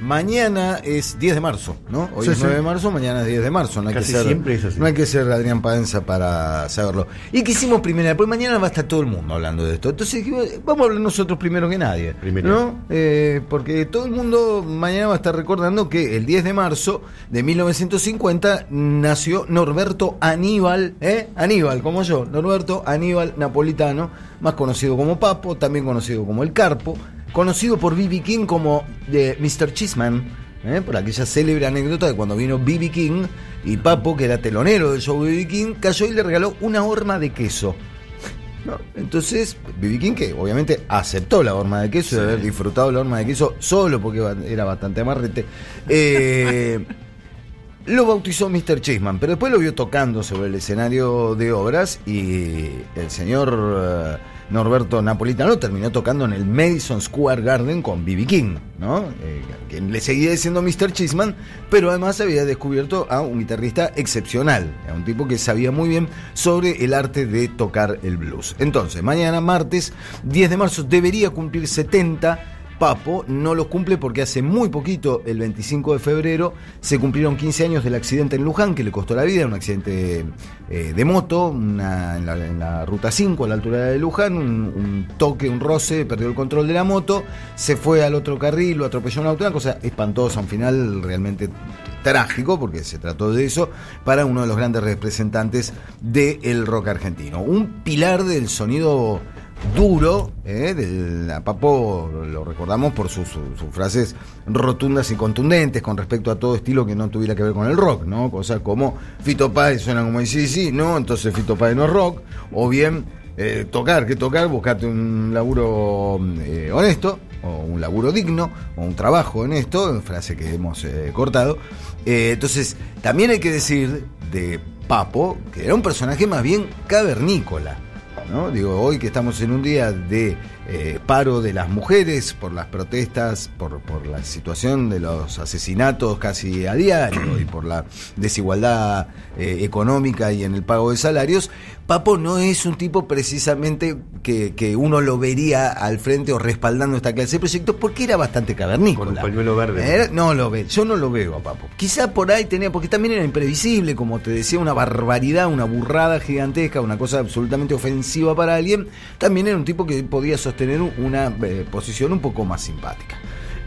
mañana es 10 de marzo, ¿no? Hoy Sí, es sí. 9 de marzo, mañana es 10 de marzo. No hay, Casi que ser, siempre es así. no hay que ser Adrián Paenza para saberlo. ¿Y qué hicimos primero? Pues mañana va a estar todo el mundo hablando de esto. Entonces vamos a hablar nosotros primero que nadie. Primero. ¿No? Eh, porque todo el mundo mañana va a estar recordando que el 10 de marzo de 1950 nació Norberto Aníbal, ¿eh? Aníbal, como yo, Norberto Aníbal Napolitano, más conocido como Papo, también conocido como El Carpo, conocido por B.B. King como de Mr. Cheeseman, ¿eh? por aquella célebre anécdota de cuando vino B.B. King y Papo, que era telonero del show de B.B. King, cayó y le regaló una horma de queso. ¿no? Entonces, B.B. King, que obviamente aceptó la horma de queso y de haber disfrutado la horma de queso solo porque era bastante amarrete, eh, lo bautizó Mr. Cheeseman, pero después lo vio tocando sobre el escenario de obras y el señor eh, Norberto Napolitano terminó tocando en el Madison Square Garden con B.B. King, ¿no? Eh, quien le seguía diciendo Mr. Cheeseman, pero además había descubierto a un guitarrista excepcional, a un tipo que sabía muy bien sobre el arte de tocar el blues. Entonces, mañana, martes 10 de marzo, debería cumplir 70 Papo no los cumple porque hace muy poquito, el 25 de febrero, se cumplieron 15 años del accidente en Luján que le costó la vida, un accidente eh, de moto una- en, la, ruta 5 a la altura de Luján, un, toque, un roce, perdió el control de la moto, se fue al otro carril, lo atropelló un auto, una cosa espantosa, un final realmente trágico, porque se trató de eso, para uno de los grandes representantes del rock argentino. Un pilar del sonido duro, ¿eh? del, a Papo lo recordamos por sus, frases rotundas y contundentes con respecto a todo estilo que no tuviera que ver con el rock, ¿no? Cosas como Fito Páez suena como sí, sí, no, entonces Fito Páez no es rock, o bien eh, tocar, que tocar, buscarte un laburo eh, honesto, o un laburo digno, o un trabajo honesto, frase que hemos eh, cortado. Entonces, también hay que decir de Papo, que era un personaje más bien cavernícola. ¿No? Digo, hoy que estamos en un día de eh, paro de las mujeres por las protestas, por, por la situación de los asesinatos casi a diario y por la desigualdad eh, económica y en el pago de salarios, Papo no es un tipo precisamente que, que uno lo vería al frente o respaldando esta clase de proyectos porque era bastante cavernícola. Con un pañuelo verde. Era- no lo ve, yo no lo veo a Papo. Quizá por ahí tenía, porque también era imprevisible, como te decía, una barbaridad, una burrada gigantesca, una cosa absolutamente ofensiva para alguien. También era un tipo que podía sostener una eh, posición un poco más simpática.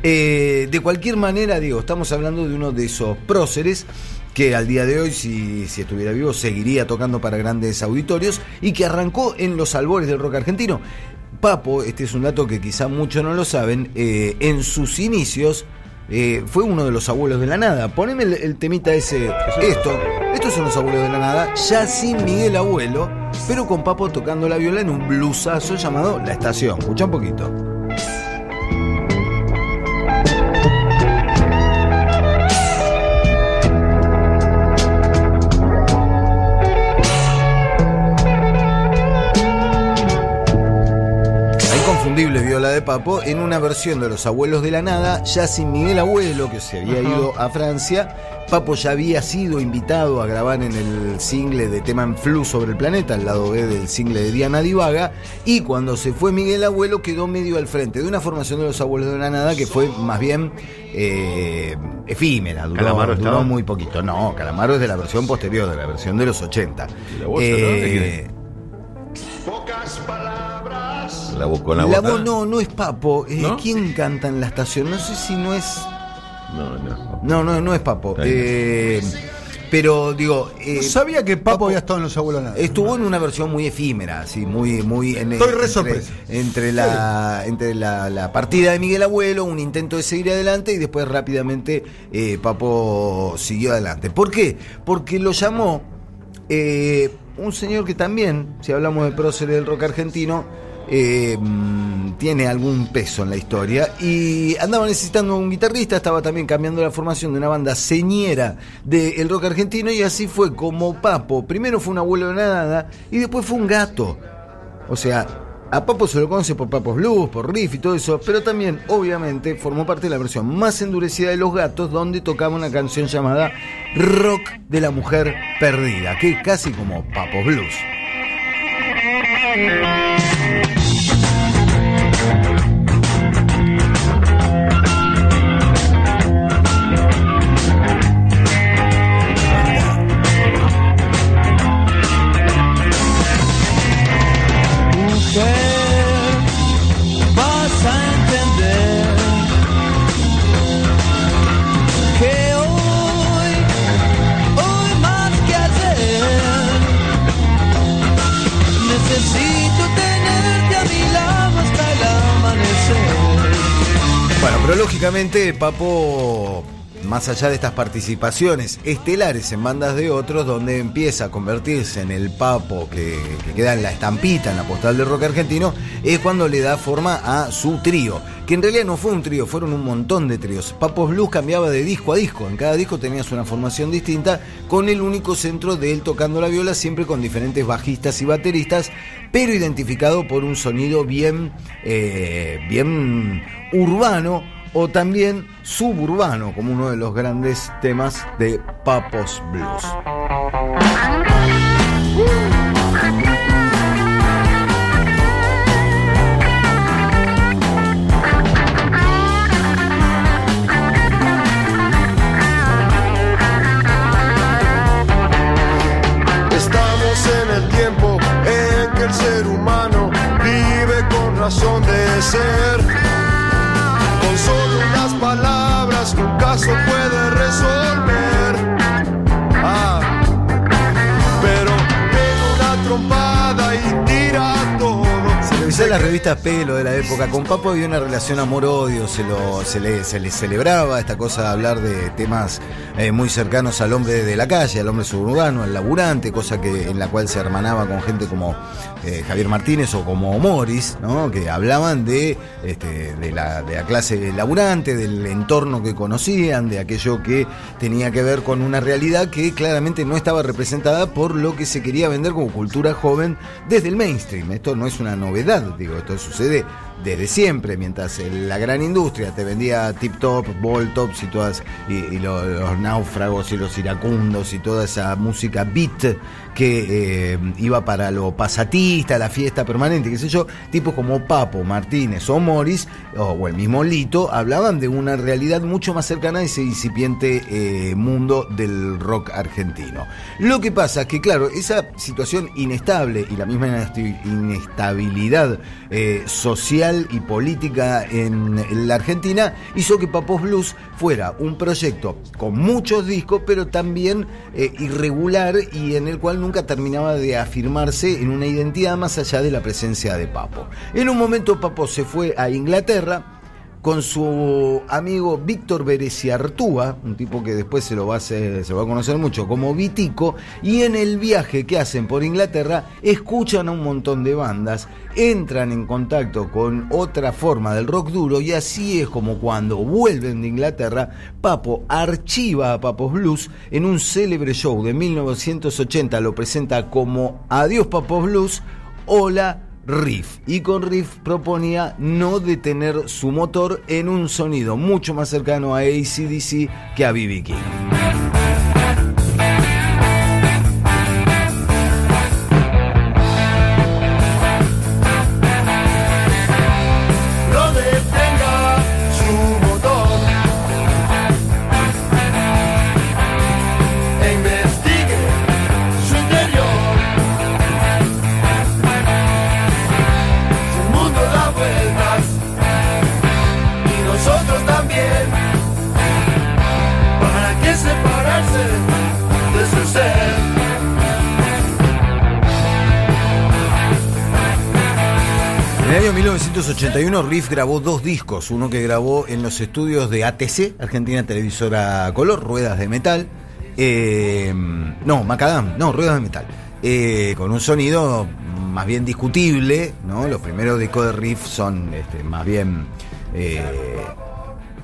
Eh, de cualquier manera, digo, estamos hablando de uno de esos próceres que al día de hoy, si, si estuviera vivo, seguiría tocando para grandes auditorios y que arrancó en los albores del rock argentino. Papo, este es un dato que quizá muchos no lo saben, eh, en sus inicios eh, fue uno de los abuelos de la nada. Poneme el, el temita ese, esto, estos son los abuelos de la nada, ya sin Miguel Abuelo, pero con Papo tocando la viola en un blusazo llamado La Estación. Escucha un poquito. De Papo en una versión de Los Abuelos de la Nada, ya sin Miguel Abuelo, que se había ido a Francia. Papo ya había sido invitado a grabar en el single de Tema en Flu sobre el planeta, al lado B del single de Diana Divaga. Y cuando se fue Miguel Abuelo, quedó medio al frente de una formación de Los Abuelos de la Nada que fue más bien eh, efímera, duró, ¿Calamaro duró estaba? muy poquito. No, Calamaro es de la versión posterior, de la versión de los 80. La voz, ¿no? Eh, Pocas palabras. La voz con la, la voz. no, no es Papo. Eh, ¿No? ¿Quién canta en la estación? No sé si no es. No, no. No, no, no es Papo. Eh, pero digo. eh, No sabía que Papo, Papo había estado en Los Abuelos Nada. Estuvo en una versión muy efímera, así, muy, muy en Estoy re entre, la, entre la, la partida de Miguel Abuelo, un intento de seguir adelante y después rápidamente eh, Papo siguió adelante. ¿Por qué? Porque lo llamó eh, un señor que también, si hablamos de próceres del rock argentino, mm, tiene algún peso en la historia y andaba necesitando un guitarrista, estaba también cambiando la formación de una banda señera del rock argentino y así fue como Papo, primero fue un abuelo de nada y después fue un gato. O sea, a Papo se lo conoce por Papos Blues, por Riff y todo eso, pero también, obviamente, formó parte de la versión más endurecida de Los Gatos, donde tocaba una canción llamada Rock de la Mujer Perdida, que es casi como Papos Blues. Lógicamente, Papo, más allá de estas participaciones estelares en bandas de otros, donde empieza a convertirse en el Papo que, que queda en la estampita, en la postal del rock argentino, es cuando le da forma a su trío. Que en realidad no fue un trío, fueron un montón de tríos. Papos Blues cambiaba de disco a disco. En cada disco tenías una formación distinta, con el único centro de él tocando la viola, siempre con diferentes bajistas y bateristas, pero identificado por un sonido bien, eh, bien urbano o también suburbano, como uno de los grandes temas de Papos Blues. Tiempo en que el ser humano vive con razón de ser. Palabras un las revistas Pelo de la época, con Papo había una relación amor-odio, se, se, le, se le celebraba esta cosa de hablar de temas eh, muy cercanos al hombre de la calle, al hombre suburbano, al laburante, cosa que en la cual se hermanaba con gente como eh, Javier Martínez o como Morris, ¿no? que hablaban de, este, de, la, de la clase laburante, del entorno que conocían, de aquello que tenía que ver con una realidad que claramente no estaba representada por lo que se quería vender como cultura joven desde el mainstream. Esto no es una novedad, digo, esto sucede desde siempre, mientras la gran industria te vendía tip top, ball tops y todas, y, y lo- los náufragos y los iracundos y toda esa música beat que eh, iba para lo pasatista, la fiesta permanente, qué sé yo, tipos como Papo, Martínez o Morris, o, el mismo Lito, hablaban de una realidad mucho más cercana a ese incipiente eh, mundo del rock argentino. Lo que pasa es que, claro, esa situación inestable y la misma inestabilidad eh, social y política en la Argentina hizo que Papos Blues fuera un proyecto con muchos discos, pero también eh, irregular y en el cual nunca terminaba de afirmarse en una identidad más allá de la presencia de Papo. En un momento Papo se fue a Inglaterra con su amigo Víctor Bereciartúa, un tipo que después se lo va a hacer- se va a conocer mucho como Vitico, y en el viaje que hacen por Inglaterra escuchan a un montón de bandas, entran en contacto con otra forma del rock duro y así es como cuando vuelven de Inglaterra, Papo archiva a Papos Blues en un célebre show de 1980, lo presenta como Adiós Papos Blues, Hola Riff y con Riff proponía no detener su motor en un sonido mucho más cercano a ACDC que a BB King. 1981 Riff grabó dos discos, uno que grabó en los estudios de ATC, Argentina Televisora Color, Ruedas de Metal, eh, no, Macadam, no, Ruedas de Metal, eh, con un sonido más bien discutible, ¿no? Los primeros discos de Riff son este, más bien... eh,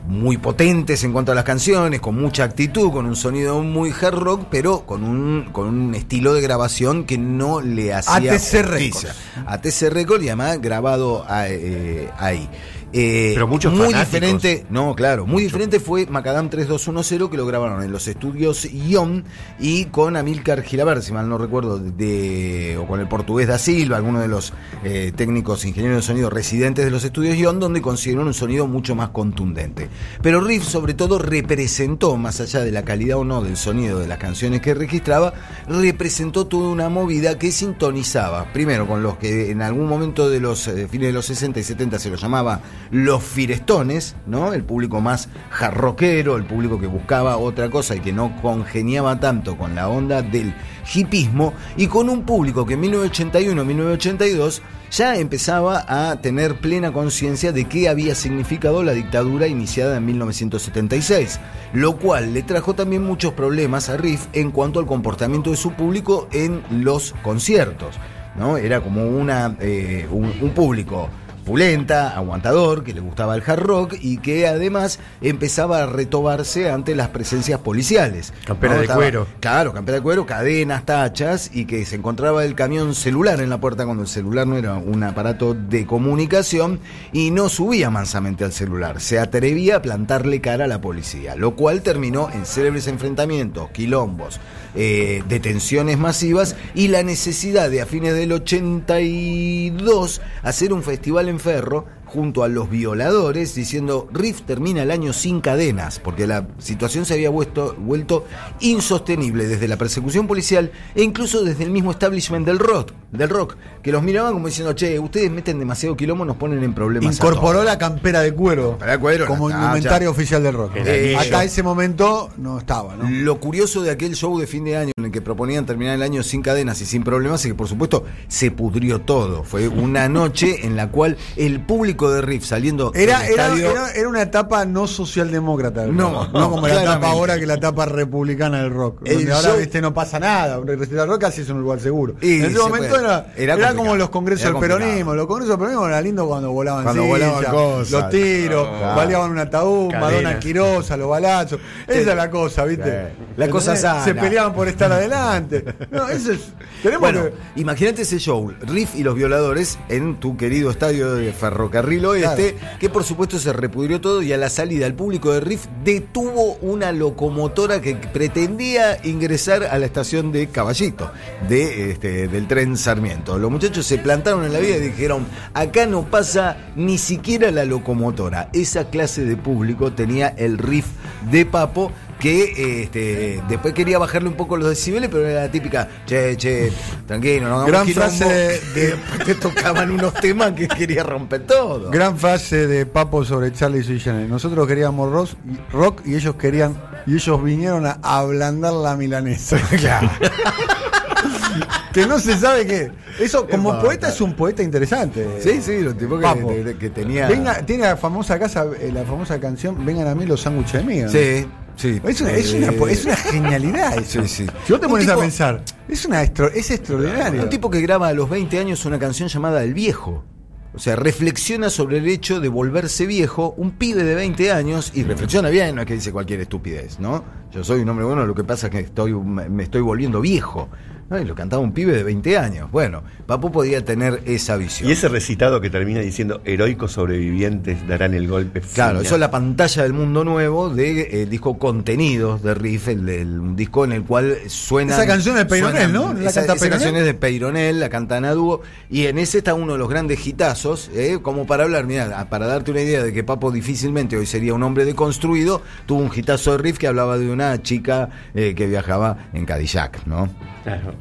muy potentes en cuanto a las canciones, con mucha actitud, con un sonido muy hard rock, pero con un, con un estilo de grabación que no le hacía ATC justicia. Records. ATC Records y además grabado a- eh, ahí. Eh, Pero muchos muy fanáticos. diferente, no, claro, muy diferente fue Macadam 3210 que lo grabaron en los estudios Ion y con Amílcar Gilaber, si mal no recuerdo, de, o con el portugués da Silva, alguno de los eh, técnicos ingenieros de sonido residentes de los estudios Ion, donde consiguieron un sonido mucho más contundente. Pero Riff, sobre todo, representó, más allá de la calidad o no del sonido de las canciones que registraba, representó toda una movida que sintonizaba, primero con los que en algún momento de los eh, fines de los 60 y 70 se lo llamaba los firestones, ¿no? El público más jarroquero, el público que buscaba otra cosa y que no congeniaba tanto con la onda del hipismo, y con un público que en 1981-1982 ya empezaba a tener plena conciencia de qué había significado la dictadura iniciada en 1976, lo cual le trajo también muchos problemas a Riff en cuanto al comportamiento de su público en los conciertos. ¿no? Era como una, eh, un, un público pulenta, aguantador, que le gustaba el hard rock y que además empezaba a retobarse ante las presencias policiales. Campera de Estaba- cuero. Claro, campera de cuero, cadenas, tachas y que se encontraba el camión celular en la puerta cuando el celular no era un aparato de comunicación y no subía mansamente al celular, se atrevía a plantarle cara a la policía, lo cual terminó en célebres enfrentamientos, quilombos, eh, detenciones masivas y la necesidad de a fines del 82 hacer un festival en Enferro junto a los violadores diciendo Riff termina el año sin cadenas porque la situación se había vuelto, vuelto insostenible desde la persecución policial e incluso desde el mismo establishment del rock, del rock que los miraban como diciendo che ustedes meten demasiado quilombo nos ponen en problemas Incorporó todos". la campera de cuero, Campera de cuero, como indumentario oficial del rock. Anillo. Hasta ese momento no estaba, ¿no? Lo curioso de aquel show de fin de año en el que proponían terminar el año sin cadenas y sin problemas es que por supuesto se pudrió todo. Fue una noche en la cual el público de Riff saliendo Era, del era, estadio- era, era una etapa no socialdemócrata. No, rock. no como la etapa ahora que la etapa republicana del rock. El donde ahora viste, no pasa nada. Un recital rock casi es un lugar seguro. Y en ese se momento puede. era, Era como los congresos del peronismo. Los congresos del peronismo era lindo cuando volaban Cuando sillas, volaban cosas. los tiros, Claro. baleaban un ataúd. Madonna Quirosa, los balazos. Esa es la cosa, ¿viste? Sí. La cosa sana. Se peleaban por estar adelante. No, eso es. Tenemos Bueno, que. imagínate ese show, Riff y los violadores en tu querido estadio de Ferrocarril Oeste, que por supuesto se repudrió todo y a la salida el público de Riff detuvo una locomotora que pretendía ingresar a la estación de Caballito, de, este, del tren Sarmiento. Los muchachos se plantaron en la vía y dijeron, acá no pasa ni siquiera la locomotora. Esa clase de público tenía el Riff de Papo que este, después quería bajarle un poco los decibeles, pero era la típica, che, che, tranquilo, no hagamos Gran quilombo", frase de- y te tocaban unos temas que quería romper todo. Gran frase de Papo sobre Charlie Sui Generis. Nosotros queríamos rock y, rock y ellos querían y ellos vinieron a ablandar la milanesa. que no se sabe qué. Eso como poeta es un poeta interesante. Sí, sí, los tipos que, de- de- tenía... Venga, tiene la famosa casa, eh, la famosa canción Vengan a mí los sándwiches de miga. Sí, sí. Es una, es, una, Eh, po- es una genialidad eso. Sí, sí. Si vos te pones a pensar, es una extra- es extraordinario. Un tipo que graba a los 20 años una canción llamada El Viejo. O sea, reflexiona sobre el hecho de volverse viejo, un pibe de 20 años, y reflexiona bien, no es que dice cualquier estupidez, ¿no? Yo soy un hombre bueno, lo que pasa es que estoy, me estoy volviendo viejo. ¿No? Y lo cantaba un pibe de 20 años. Bueno, Papo podía tener esa visión. Y ese recitado que termina diciendo heroicos sobrevivientes darán el golpe Claro, final". eso es la pantalla del mundo nuevo de eh, disco Contenidos de Riff, el, un disco en el cual suena. Esa canción es de Peyronel, ¿no? ¿La esa, canta esa Peyronel? canción es de Peyronel, la cantan a dúo. Y en ese está uno de los grandes hitazos, eh, como para hablar, mira, para darte una idea de que Papo difícilmente hoy sería un hombre deconstruido, tuvo un hitazo de Riff que hablaba de una chica eh, que viajaba en Cadillac, ¿no? Claro.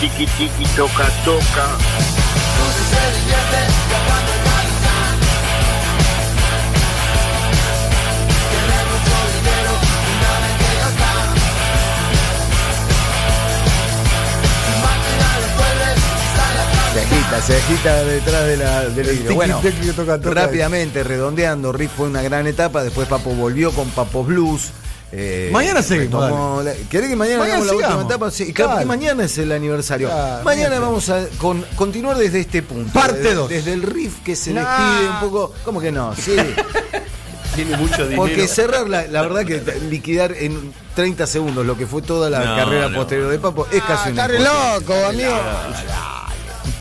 Tiki tiki toca toca. Se agita detrás de la, del El tiki, Bueno, tiki, toca, toca. rápidamente, redondeando, Riff fue una gran etapa, después Papo volvió con Papo Blues. eh, Mañana seguimos, retomó la- ¿Querés que mañana, Mañana hagamos la última etapa? Sí, claro, porque mañana es el aniversario. Claro, mañana vamos a con- continuar desde este punto. Parte desde, dos. Desde el riff que se les No. pide un poco. ¿Cómo que no? Sí. Tiene mucho dinero. Porque cerrar, la, la verdad que liquidar en 30 segundos lo que fue toda la No, carrera no. posterior de Papo es casi re imposibilidad. loco, amigo.